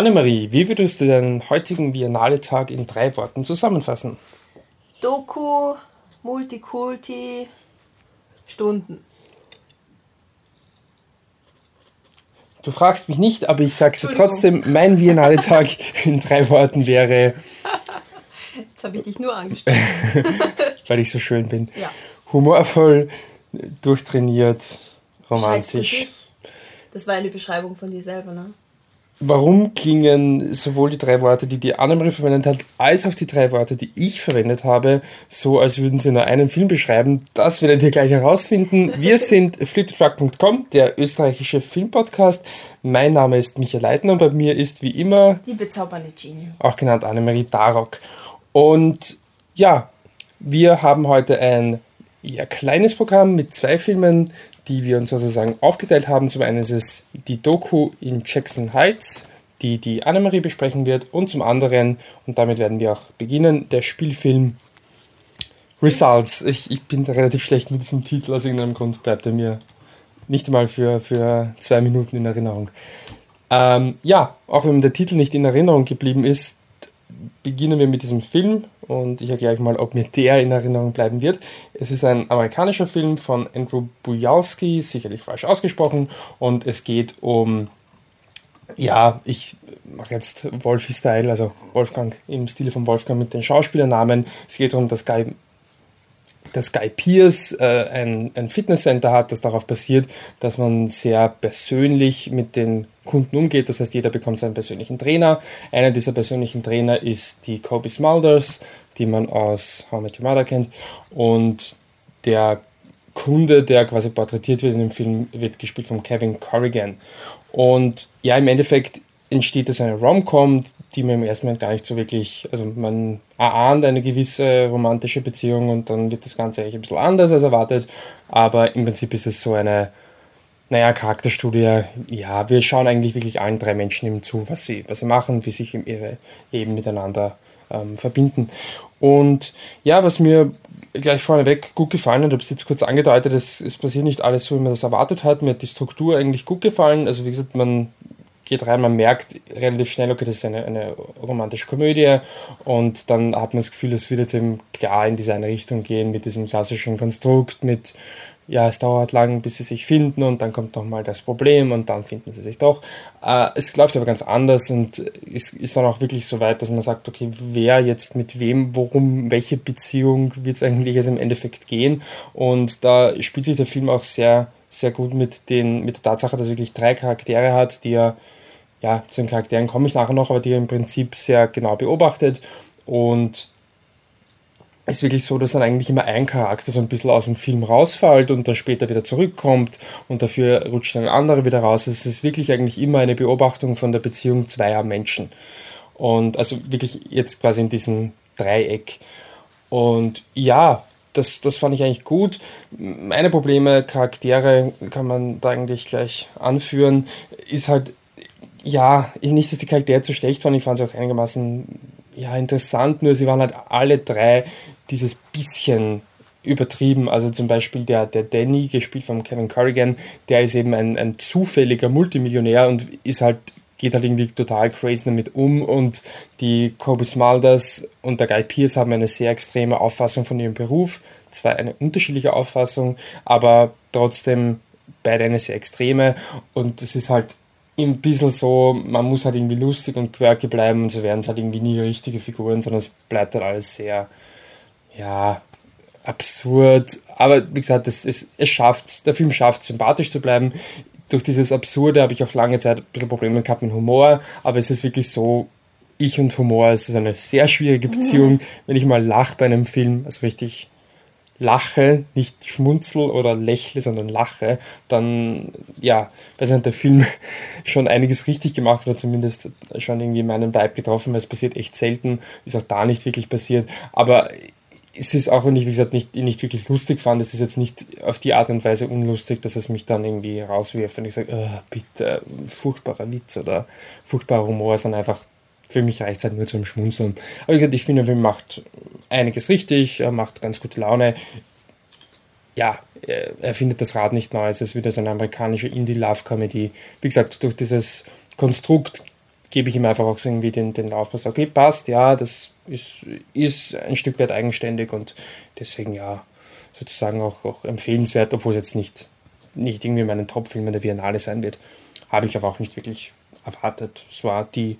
Annemarie, wie würdest du den heutigen Biennale-Tag in drei Worten zusammenfassen? Doku, Multikulti, Stunden. Du fragst mich nicht, aber ich sag's dir trotzdem, mein Biennale-Tag in drei Worten wäre. Jetzt habe ich dich nur angestellt. weil ich so schön bin. Ja. Humorvoll, durchtrainiert, romantisch. Das war eine Beschreibung von dir selber, ne? Warum klingen sowohl die drei Worte, die die Annemarie verwendet hat, als auch die drei Worte, die ich verwendet habe, so als würden sie nur einen Film beschreiben? Das werdet ihr gleich herausfinden. Wir sind fliptruck.com, der österreichische Filmpodcast. Mein Name ist Michael Leitner und bei mir ist wie immer Die bezaubernde Genie. auch genannt Annemarie Darok. Und ja, wir haben heute ein eher kleines Programm mit zwei Filmen, die wir uns sozusagen aufgeteilt haben. Zum einen ist es die Doku in Jackson Heights, die die Annemarie besprechen wird, und zum anderen, und damit werden wir auch beginnen, der Spielfilm Results. Ich, ich bin relativ schlecht mit diesem Titel, aus irgendeinem Grund bleibt er mir nicht einmal für, für zwei Minuten in Erinnerung. Ähm, ja, auch wenn der Titel nicht in Erinnerung geblieben ist, beginnen wir mit diesem Film und ich erkläre euch mal, ob mir der in Erinnerung bleiben wird. Es ist ein amerikanischer Film von Andrew Bujalski, sicherlich falsch ausgesprochen, und es geht um, ja, ich mache jetzt Wolfi-Style, also Wolfgang im Stile von Wolfgang mit den Schauspielernamen. Es geht darum, dass Guy dass Guy Pierce äh, ein, ein Fitnesscenter hat, das darauf basiert, dass man sehr persönlich mit den Kunden umgeht. Das heißt, jeder bekommt seinen persönlichen Trainer. Einer dieser persönlichen Trainer ist die Kobe Smulders, die man aus How I Met Your Mother kennt. Und der Kunde, der quasi porträtiert wird in dem Film, wird gespielt von Kevin Corrigan. Und ja, im Endeffekt entsteht das eine Rom-Com, die man im ersten Moment gar nicht so wirklich, also man erahnt eine gewisse romantische Beziehung und dann wird das Ganze eigentlich ein bisschen anders als erwartet, aber im Prinzip ist es so eine, naja, Charakterstudie, ja, wir schauen eigentlich wirklich allen drei Menschen eben zu, was sie, was sie machen, wie sich ihre Leben miteinander ähm, verbinden. Und ja, was mir gleich vorneweg gut gefallen hat, habe es jetzt kurz angedeutet, es, es passiert nicht alles so, wie man das erwartet hat. Mir hat die Struktur eigentlich gut gefallen. Also wie gesagt, man geht rein, man merkt relativ schnell, okay, das ist eine, eine romantische Komödie und dann hat man das Gefühl, es wird jetzt eben klar in diese eine Richtung gehen mit diesem klassischen Konstrukt, mit ja, es dauert lang, bis sie sich finden und dann kommt nochmal das Problem und dann finden sie sich doch. Äh, es läuft aber ganz anders und es ist dann auch wirklich so weit, dass man sagt, okay, wer jetzt mit wem, worum, welche Beziehung wird es eigentlich jetzt im Endeffekt gehen und da spielt sich der Film auch sehr, sehr gut mit, den, mit der Tatsache, dass er wirklich drei Charaktere hat, die er ja, zu den Charakteren komme ich nachher noch, aber die im Prinzip sehr genau beobachtet und es ist wirklich so, dass dann eigentlich immer ein Charakter so ein bisschen aus dem Film rausfällt und dann später wieder zurückkommt und dafür rutscht dann ein anderer wieder raus. Es ist wirklich eigentlich immer eine Beobachtung von der Beziehung zweier Menschen. Und also wirklich jetzt quasi in diesem Dreieck. Und ja, das, das fand ich eigentlich gut. Meine Probleme, Charaktere kann man da eigentlich gleich anführen, ist halt ja, nicht, dass die Charaktere zu schlecht waren, ich fand sie auch einigermaßen ja, interessant, nur sie waren halt alle drei dieses bisschen übertrieben. Also zum Beispiel der, der Danny, gespielt von Kevin Corrigan, der ist eben ein, ein zufälliger Multimillionär und ist halt, geht halt irgendwie total crazy damit um und die Kobe Smulders und der Guy Pierce haben eine sehr extreme Auffassung von ihrem Beruf. Zwar eine unterschiedliche Auffassung, aber trotzdem beide eine sehr extreme und es ist halt ein bisschen so, man muss halt irgendwie lustig und quirky bleiben und so werden es halt irgendwie nie richtige Figuren, sondern es bleibt halt alles sehr, ja, absurd. Aber wie gesagt, es, es, es schafft, der Film schafft, sympathisch zu bleiben. Durch dieses Absurde habe ich auch lange Zeit ein bisschen Probleme gehabt mit Humor, aber es ist wirklich so, ich und Humor, es ist eine sehr schwierige Beziehung. Mhm. Wenn ich mal lache bei einem Film, also richtig lache, nicht schmunzel oder lächle, sondern lache, dann, ja, weiß nicht, der Film schon einiges richtig gemacht oder zumindest schon irgendwie meinen Vibe getroffen, weil es passiert echt selten, ist auch da nicht wirklich passiert, aber es ist auch, wenn ich, wie gesagt, nicht, nicht wirklich lustig fand, es ist jetzt nicht auf die Art und Weise unlustig, dass es mich dann irgendwie rauswirft und ich sage, oh, bitte, furchtbarer Witz oder furchtbarer Humor, sondern einfach für mich reicht es halt nur zum Schmunzeln. Aber wie gesagt, ich finde, Film macht einiges richtig, er macht ganz gute Laune. Ja, er findet das Rad nicht neu, es ist wieder so eine amerikanische Indie-Love-Comedy. Wie gesagt, durch dieses Konstrukt gebe ich ihm einfach auch so irgendwie den, den Laufpass. Okay, passt, ja, das ist, ist ein Stück weit eigenständig und deswegen ja, sozusagen auch, auch empfehlenswert, obwohl es jetzt nicht, nicht irgendwie meinen Top-Film der Biennale sein wird. Habe ich aber auch nicht wirklich erwartet. Es war die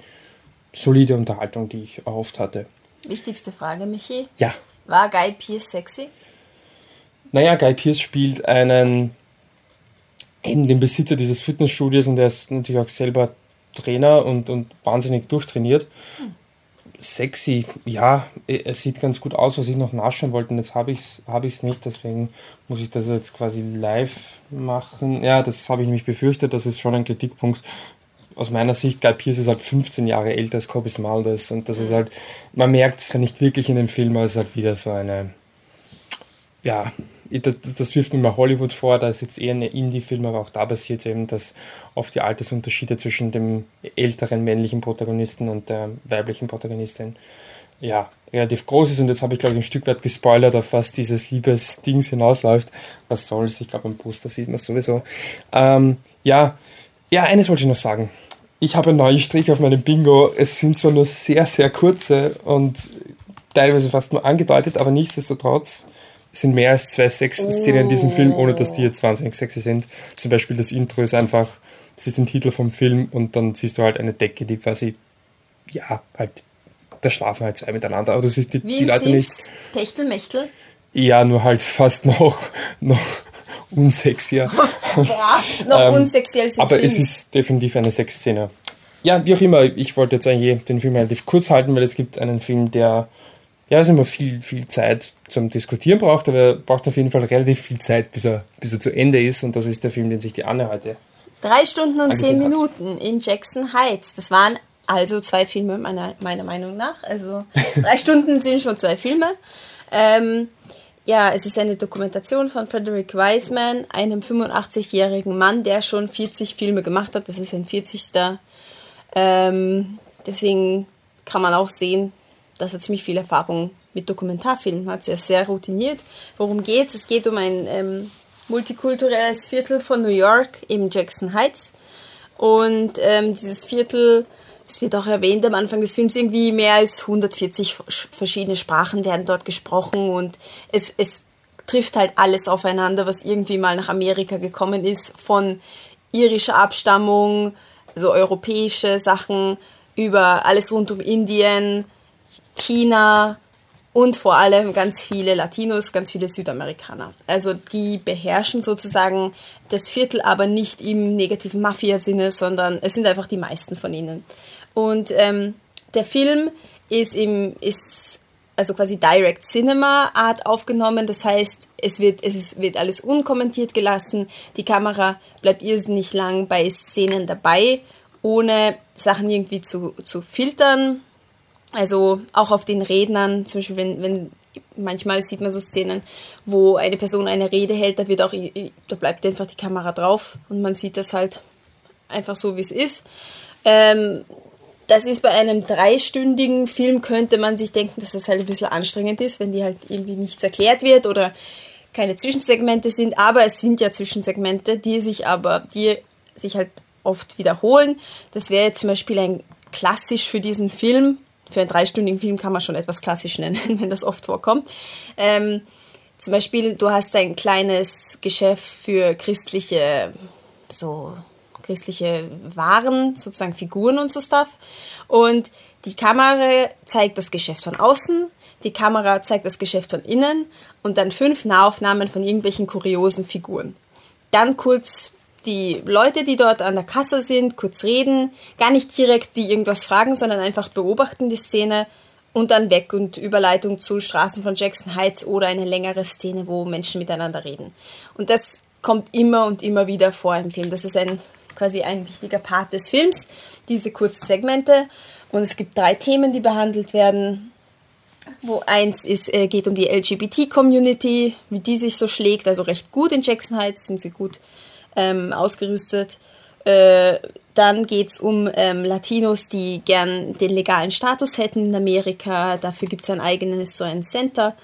solide Unterhaltung, die ich erhofft hatte. Wichtigste Frage, Michi. Ja. War Guy Pierce sexy? Naja, Guy Pierce spielt einen, eben den Besitzer dieses Fitnessstudios und er ist natürlich auch selber Trainer und, und wahnsinnig durchtrainiert. Hm. Sexy, ja, es sieht ganz gut aus, was ich noch nachschauen wollte. Und jetzt habe ich es hab nicht, deswegen muss ich das jetzt quasi live machen. Ja, das habe ich nämlich befürchtet, das ist schon ein Kritikpunkt. Aus meiner Sicht, Guy Pierce ist halt 15 Jahre älter als Cobus Maldes und das ist halt, man merkt es ja nicht wirklich in dem Film, aber es ist halt wieder so eine, ja, das, das wirft mir mal Hollywood vor, da ist jetzt eher eine Indie-Film, aber auch da passiert es eben, dass oft die Altersunterschiede zwischen dem älteren männlichen Protagonisten und der weiblichen Protagonistin ja, relativ groß ist und jetzt habe ich glaube ich ein Stück weit gespoilert, auf was dieses Liebesdings hinausläuft. Was soll's? Ich glaube am Poster sieht man es sowieso. Ähm, ja, ja, eines wollte ich noch sagen. Ich habe einen neuen Strich auf meinem Bingo. Es sind zwar nur sehr, sehr kurze und teilweise fast nur angedeutet, aber nichtsdestotrotz es sind mehr als zwei Sexszenen in diesem Film, ohne dass die jetzt wahnsinnig sexy sind. Zum Beispiel das Intro ist einfach, das ist ein Titel vom Film und dann siehst du halt eine Decke, die quasi, ja, halt, da schlafen halt zwei miteinander, aber du siehst die, Wie die Leute nicht. Techtelmechtel? Ja, nur halt fast noch, noch unsexier. Boah, noch ähm, unsexier als Aber es ist definitiv eine Sexszene. Ja, wie auch immer, ich wollte jetzt eigentlich den Film relativ kurz halten, weil es gibt einen Film, der ja, also immer viel, viel Zeit zum Diskutieren braucht, aber er braucht auf jeden Fall relativ viel Zeit, bis er, bis er zu Ende ist. Und das ist der Film, den sich die Anne heute. Drei Stunden und zehn Minuten hat. in Jackson Heights. Das waren also zwei Filme, meiner, meiner Meinung nach. Also drei Stunden sind schon zwei Filme. Ähm, ja, es ist eine Dokumentation von Frederick Wiseman, einem 85-jährigen Mann, der schon 40 Filme gemacht hat. Das ist ein 40. Ähm, deswegen kann man auch sehen, dass er ziemlich viel Erfahrung mit Dokumentarfilmen hat. Er ist sehr routiniert. Worum geht es? Es geht um ein ähm, multikulturelles Viertel von New York, eben Jackson Heights. Und ähm, dieses Viertel, es wird auch erwähnt am Anfang des Films, irgendwie mehr als 140 verschiedene Sprachen werden dort gesprochen und es, es trifft halt alles aufeinander, was irgendwie mal nach Amerika gekommen ist, von irischer Abstammung, also europäische Sachen, über alles rund um Indien, China und vor allem ganz viele Latinos, ganz viele Südamerikaner. Also die beherrschen sozusagen das Viertel, aber nicht im negativen Mafia-Sinne, sondern es sind einfach die meisten von ihnen. Und ähm, der Film ist im ist also quasi Direct Cinema Art aufgenommen. Das heißt, es wird, es ist, wird alles unkommentiert gelassen. Die Kamera bleibt irrsinnig lang bei Szenen dabei, ohne Sachen irgendwie zu, zu filtern also auch auf den Rednern, zum Beispiel wenn, wenn manchmal sieht man so Szenen, wo eine Person eine Rede hält, da wird auch, da bleibt einfach die Kamera drauf und man sieht das halt einfach so, wie es ist. Ähm, das ist bei einem dreistündigen Film, könnte man sich denken, dass das halt ein bisschen anstrengend ist, wenn die halt irgendwie nichts erklärt wird oder keine Zwischensegmente sind, aber es sind ja Zwischensegmente, die sich aber, die sich halt oft wiederholen. Das wäre jetzt zum Beispiel ein klassisch für diesen Film, für einen dreistündigen Film kann man schon etwas klassisch nennen, wenn das oft vorkommt. Ähm, zum Beispiel, du hast ein kleines Geschäft für christliche, so christliche Waren, sozusagen Figuren und so Stuff. Und die Kamera zeigt das Geschäft von außen, die Kamera zeigt das Geschäft von innen und dann fünf Nahaufnahmen von irgendwelchen kuriosen Figuren. Dann kurz die Leute, die dort an der Kasse sind, kurz reden, gar nicht direkt die irgendwas fragen, sondern einfach beobachten die Szene und dann weg und Überleitung zu Straßen von Jackson Heights oder eine längere Szene, wo Menschen miteinander reden. Und das kommt immer und immer wieder vor im Film. Das ist ein quasi ein wichtiger Part des Films, diese kurzen Segmente. Und es gibt drei Themen, die behandelt werden. Wo eins ist, äh, geht um die LGBT-Community, wie die sich so schlägt, also recht gut in Jackson Heights, sind sie gut ähm, ausgerüstet. Äh, dann geht es um ähm, Latinos, die gern den legalen Status hätten in Amerika. Dafür gibt es ein eigenes so ein Center.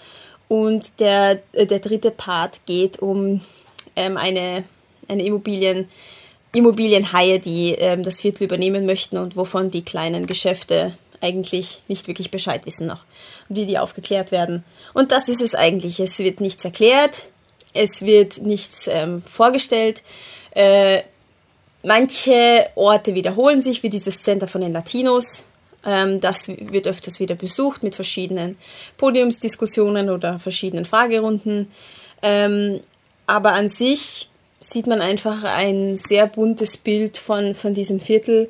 Und der, äh, der dritte Part geht um ähm, eine, eine Immobilien- Immobilienhaie, die ähm, das Viertel übernehmen möchten und wovon die kleinen Geschäfte eigentlich nicht wirklich Bescheid wissen noch und wie die aufgeklärt werden. Und das ist es eigentlich. Es wird nichts erklärt, es wird nichts ähm, vorgestellt. Äh, manche Orte wiederholen sich, wie dieses Center von den Latinos. Ähm, das wird öfters wieder besucht mit verschiedenen Podiumsdiskussionen oder verschiedenen Fragerunden. Ähm, aber an sich sieht man einfach ein sehr buntes Bild von, von diesem Viertel.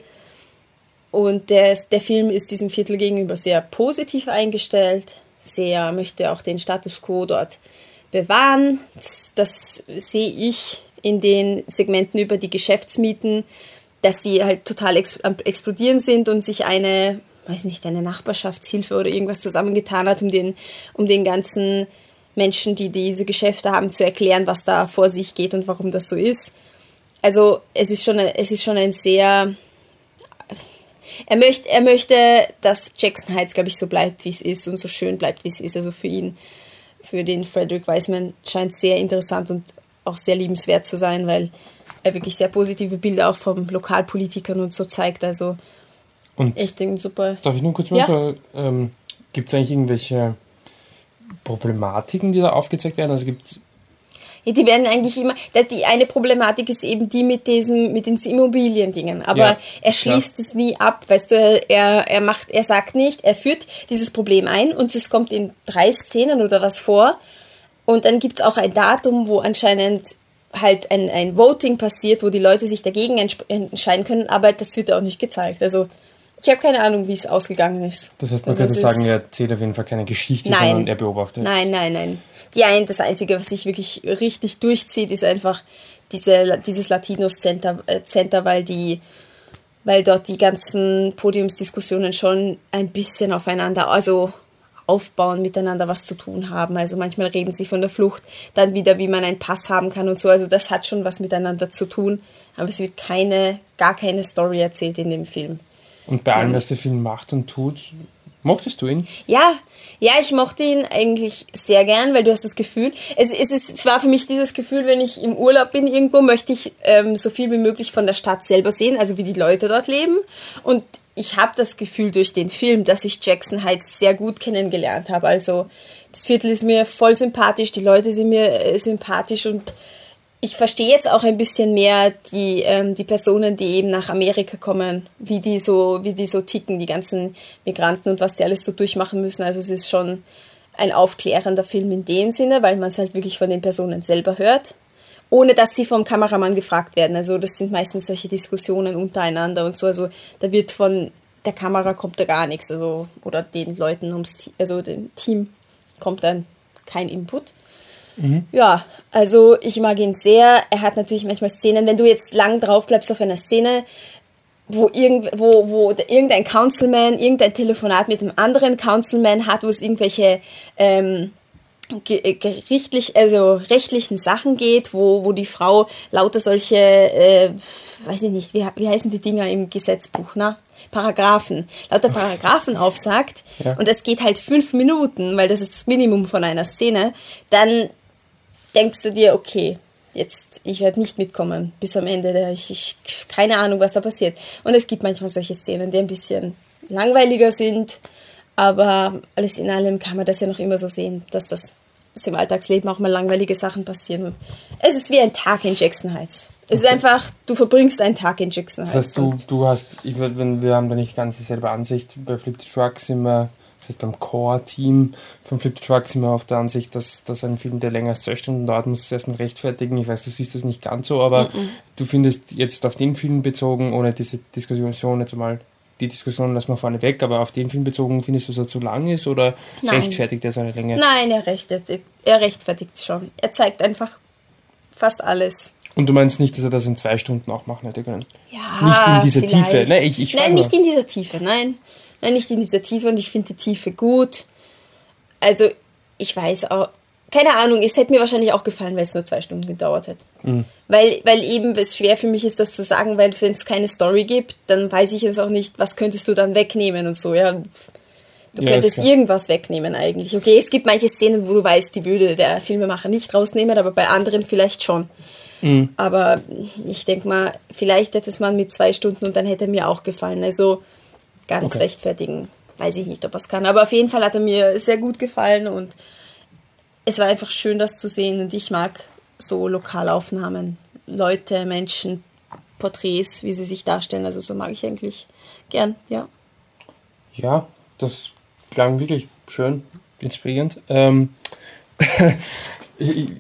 Und der, der Film ist diesem Viertel gegenüber sehr positiv eingestellt, sehr möchte auch den Status quo dort bewahren. Das, das sehe ich in den Segmenten über die Geschäftsmieten, dass die halt total ex explodieren sind und sich eine, weiß nicht, eine Nachbarschaftshilfe oder irgendwas zusammengetan hat, um den, um den ganzen Menschen, die diese Geschäfte haben, zu erklären, was da vor sich geht und warum das so ist. Also es ist schon, es ist schon ein sehr er möchte, er möchte, dass Jackson Heights, glaube ich, so bleibt, wie es ist und so schön bleibt, wie es ist. Also für ihn, für den Frederick Wiseman scheint sehr interessant und auch sehr liebenswert zu sein, weil er wirklich sehr positive Bilder auch von Lokalpolitikern und so zeigt. Also und echt ein super. Darf ich nur kurz mal ja? ähm, gibt es eigentlich irgendwelche Problematiken, die da aufgezeigt werden? Also gibt ja, die werden eigentlich immer, die eine Problematik ist eben die mit diesem, mit den Immobiliendingen. Aber ja, er schließt klar. es nie ab, weißt du, er, er macht, er sagt nicht, er führt dieses Problem ein und es kommt in drei Szenen oder was vor. Und dann gibt es auch ein Datum, wo anscheinend halt ein, ein Voting passiert, wo die Leute sich dagegen entscheiden können, aber das wird auch nicht gezeigt. Also ich habe keine Ahnung, wie es ausgegangen ist. Das heißt, man also könnte sagen, er erzählt auf jeden Fall keine Geschichte, nein, sondern er beobachtet. Nein, nein, nein. Die ein, das Einzige, was sich wirklich richtig durchzieht, ist einfach diese, dieses Latinos Center, äh, Center, weil die weil dort die ganzen Podiumsdiskussionen schon ein bisschen aufeinander, also aufbauen, miteinander was zu tun haben. Also manchmal reden sie von der Flucht, dann wieder, wie man einen Pass haben kann und so. Also das hat schon was miteinander zu tun, aber es wird keine, gar keine Story erzählt in dem Film. Und bei allem, was der Film macht und tut, mochtest du ihn? Ja, ja, ich mochte ihn eigentlich sehr gern, weil du hast das Gefühl, es, es, es war für mich dieses Gefühl, wenn ich im Urlaub bin irgendwo, möchte ich ähm, so viel wie möglich von der Stadt selber sehen, also wie die Leute dort leben. Und ich habe das Gefühl durch den Film, dass ich Jackson Heights sehr gut kennengelernt habe. Also das Viertel ist mir voll sympathisch, die Leute sind mir äh, sympathisch und ich verstehe jetzt auch ein bisschen mehr die, ähm, die Personen, die eben nach Amerika kommen, wie die so, wie die so ticken, die ganzen Migranten und was die alles so durchmachen müssen. Also es ist schon ein aufklärender Film in dem Sinne, weil man es halt wirklich von den Personen selber hört, ohne dass sie vom Kameramann gefragt werden. Also das sind meistens solche Diskussionen untereinander und so. Also da wird von der Kamera kommt da gar nichts, also oder den Leuten ums, also dem Team kommt dann kein Input. Mhm. Ja, also ich mag ihn sehr. Er hat natürlich manchmal Szenen, wenn du jetzt lang drauf bleibst auf einer Szene, wo, irgend, wo, wo irgendein Councilman irgendein Telefonat mit einem anderen Councilman hat, wo es irgendwelche ähm, äh, gerichtlich, also rechtlichen Sachen geht, wo, wo die Frau lauter solche, äh, weiß ich nicht, wie, wie heißen die Dinger im Gesetzbuch, na? Paragraphen, lauter Paragraphen aufsagt ja. und es geht halt fünf Minuten, weil das ist das Minimum von einer Szene, dann denkst du dir, okay, jetzt, ich werde nicht mitkommen bis am Ende. Ich, ich, keine Ahnung, was da passiert. Und es gibt manchmal solche Szenen, die ein bisschen langweiliger sind, aber alles in allem kann man das ja noch immer so sehen, dass das dass im Alltagsleben auch mal langweilige Sachen passieren. Und es ist wie ein Tag in Jackson Heights. Es okay. ist einfach, du verbringst einen Tag in Jackson Heights. Das heißt, du, du hast, ich, wenn wir haben da nicht ganz dieselbe Ansicht, bei Flip the Truck sind wir heißt, beim Core-Team von Flip the Truck sind wir auf der Ansicht, dass, dass ein Film, der länger als zwei Stunden dauert, muss es erstmal rechtfertigen. Ich weiß, du siehst das nicht ganz so, aber -mm. du findest jetzt auf den Film bezogen, ohne diese Diskussion jetzt mal die Diskussion lassen wir vorne weg, aber auf den Film bezogen findest du, dass er zu lang ist oder Nein. rechtfertigt er seine Länge? Nein, er rechtfertigt er rechtfertigt schon. Er zeigt einfach fast alles. Und du meinst nicht, dass er das in zwei Stunden auch machen hätte können? Ja. Nicht in dieser vielleicht. Tiefe. Nein, ich, ich nein nicht in dieser Tiefe, nein. Nein, nicht in dieser Tiefe und ich finde die Tiefe gut. Also, ich weiß auch, keine Ahnung, es hätte mir wahrscheinlich auch gefallen, weil es nur zwei Stunden gedauert hätte. Mhm. Weil, weil eben es schwer für mich ist, das zu sagen, weil wenn es keine Story gibt, dann weiß ich jetzt auch nicht, was könntest du dann wegnehmen und so, ja. Du ja, könntest irgendwas wegnehmen eigentlich. Okay, es gibt manche Szenen, wo du weißt, die würde der Filmemacher nicht rausnehmen, aber bei anderen vielleicht schon. Mhm. Aber ich denke mal, vielleicht hätte es man mit zwei Stunden und dann hätte er mir auch gefallen. Also ganz okay. rechtfertigen, weiß ich nicht, ob er es kann. Aber auf jeden Fall hat er mir sehr gut gefallen und es war einfach schön, das zu sehen. Und ich mag so Lokalaufnahmen, Leute, Menschen, Porträts, wie sie sich darstellen. Also so mag ich eigentlich gern, ja. Ja, das klang wirklich schön, inspirierend. Ähm,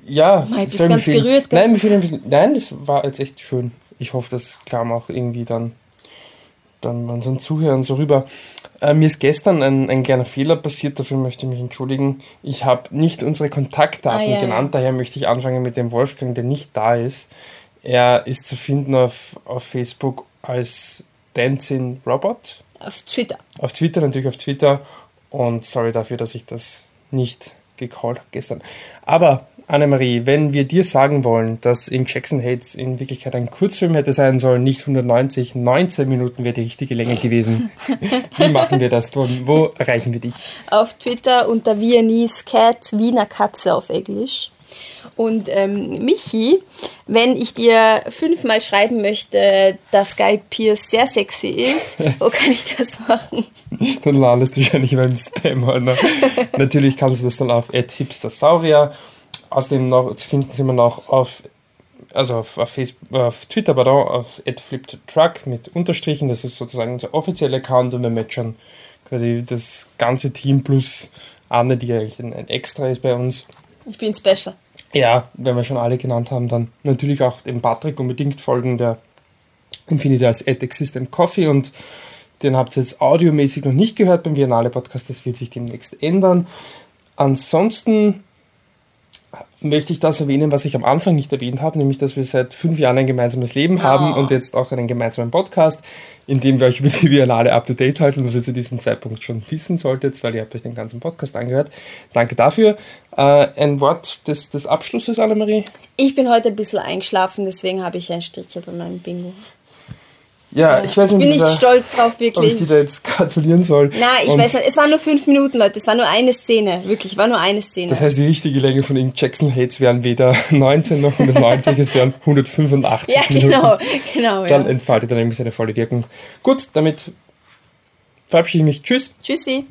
ja, Nein, bist ganz viel, gerührt. Nein, mir ein bisschen, nein, das war jetzt echt schön. Ich hoffe, das kam auch irgendwie dann, dann unseren Zuhörern so rüber. Äh, mir ist gestern ein, ein kleiner Fehler passiert, dafür möchte ich mich entschuldigen. Ich habe nicht unsere Kontaktdaten ah, ja, genannt, ja. daher möchte ich anfangen mit dem Wolfgang, der nicht da ist. Er ist zu finden auf, auf Facebook als Dancing Robot. Auf Twitter. Auf Twitter, natürlich auf Twitter. Und sorry dafür, dass ich das nicht gecallt habe gestern. Aber Annemarie, wenn wir dir sagen wollen, dass in Jackson Hates in Wirklichkeit ein Kurzfilm hätte sein sollen, nicht 190, 19 Minuten wäre die richtige Länge gewesen. Wie machen wir das? Wo erreichen wir dich? Auf Twitter unter Viennese Cat, Wiener Katze auf Englisch. Und ähm, Michi, wenn ich dir fünfmal schreiben möchte, dass Guy Pierce sehr sexy ist, wo kann ich das machen? Dann landest du wahrscheinlich in meinem Spam-Ordner. Natürlich kannst du das dann auf hipstersaurier. Außerdem noch, finden Sie immer noch auf also auf, auf, Facebook, auf Twitter, pardon, auf @flippedtruck mit Unterstrichen, das ist sozusagen unser offizieller Account und wir schon quasi das ganze Team plus Anne, die eigentlich ein, ein Extra ist bei uns. Ich bin Special. Ja, wenn wir schon alle genannt haben, dann natürlich auch dem Patrick unbedingt folgen, der findet ihr als Ad Existent Coffee und den habt ihr jetzt audiomäßig noch nicht gehört beim Biennale Podcast, das wird sich demnächst ändern. Ansonsten möchte ich das erwähnen, was ich am Anfang nicht erwähnt habe, nämlich dass wir seit fünf Jahren ein gemeinsames Leben haben und jetzt auch einen gemeinsamen Podcast, in dem wir euch über die Biennale up to date halten, was ihr zu diesem Zeitpunkt schon wissen solltet, weil ihr habt euch den ganzen Podcast angehört. Danke dafür. Äh, ein Wort des, des Abschlusses, Annemarie? Ich bin heute ein bisschen eingeschlafen, deswegen habe ich ein Strichchen bei meinem Bingo. Ja, ich weiß nicht, bin nicht da, stolz drauf, wirklich. Ob ich dir da jetzt gratulieren soll. Nein, ich und weiß nicht. Es waren nur fünf Minuten, Leute. Es war nur eine Szene. Wirklich, war nur eine Szene. Das heißt, die richtige Länge von Ink Jackson Hates wären weder 19 noch 190, es wären 185 ja, Minuten. Ja, genau, genau. Dann ja. entfaltet er nämlich seine volle Wirkung. Gut, damit verabschiede ich mich. Tschüss. Tschüssi.